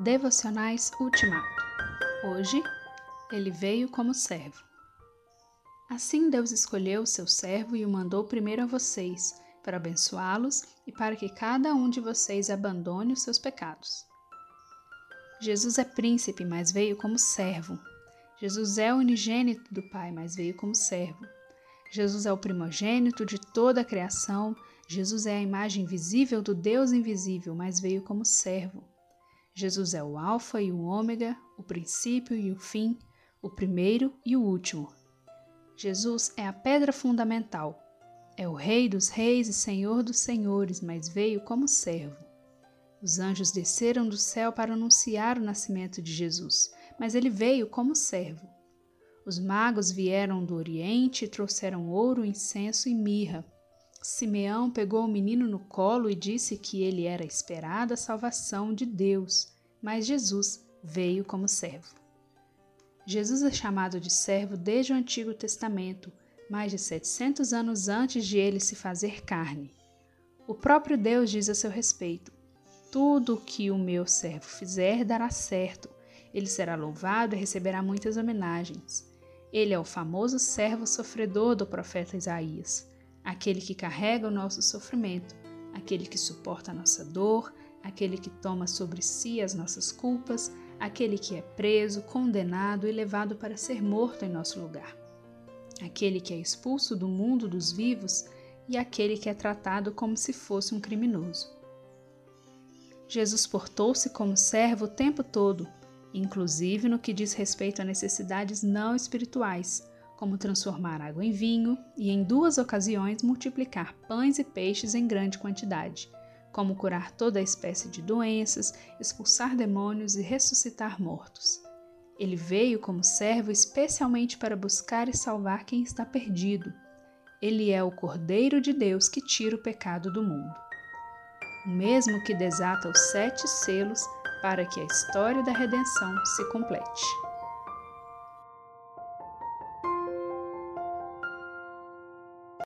Devocionais Ultimato. Hoje, ele veio como servo. Assim Deus escolheu o seu servo e o mandou primeiro a vocês, para abençoá-los e para que cada um de vocês abandone os seus pecados. Jesus é príncipe, mas veio como servo. Jesus é unigênito do Pai, mas veio como servo. Jesus é o primogênito de toda a criação. Jesus é a imagem visível do Deus invisível, mas veio como servo. Jesus é o Alfa e o Ômega, o princípio e o fim, o primeiro e o último. Jesus é a pedra fundamental. É o Rei dos Reis e Senhor dos Senhores, mas veio como servo. Os anjos desceram do céu para anunciar o nascimento de Jesus, mas ele veio como servo. Os magos vieram do Oriente e trouxeram ouro, incenso e mirra. Simeão pegou o menino no colo e disse que ele era a esperada salvação de Deus, mas Jesus veio como servo. Jesus é chamado de servo desde o Antigo Testamento, mais de 700 anos antes de ele se fazer carne. O próprio Deus diz a seu respeito: Tudo o que o meu servo fizer dará certo. Ele será louvado e receberá muitas homenagens. Ele é o famoso servo sofredor do profeta Isaías aquele que carrega o nosso sofrimento, aquele que suporta a nossa dor, aquele que toma sobre si as nossas culpas, aquele que é preso, condenado e levado para ser morto em nosso lugar, aquele que é expulso do mundo dos vivos e aquele que é tratado como se fosse um criminoso. Jesus portou-se como servo o tempo todo, inclusive no que diz respeito a necessidades não espirituais, como transformar água em vinho e, em duas ocasiões, multiplicar pães e peixes em grande quantidade, como curar toda espécie de doenças, expulsar demônios e ressuscitar mortos. Ele veio como servo especialmente para buscar e salvar quem está perdido. Ele é o Cordeiro de Deus que tira o pecado do mundo. O mesmo que desata os sete selos para que a história da redenção se complete.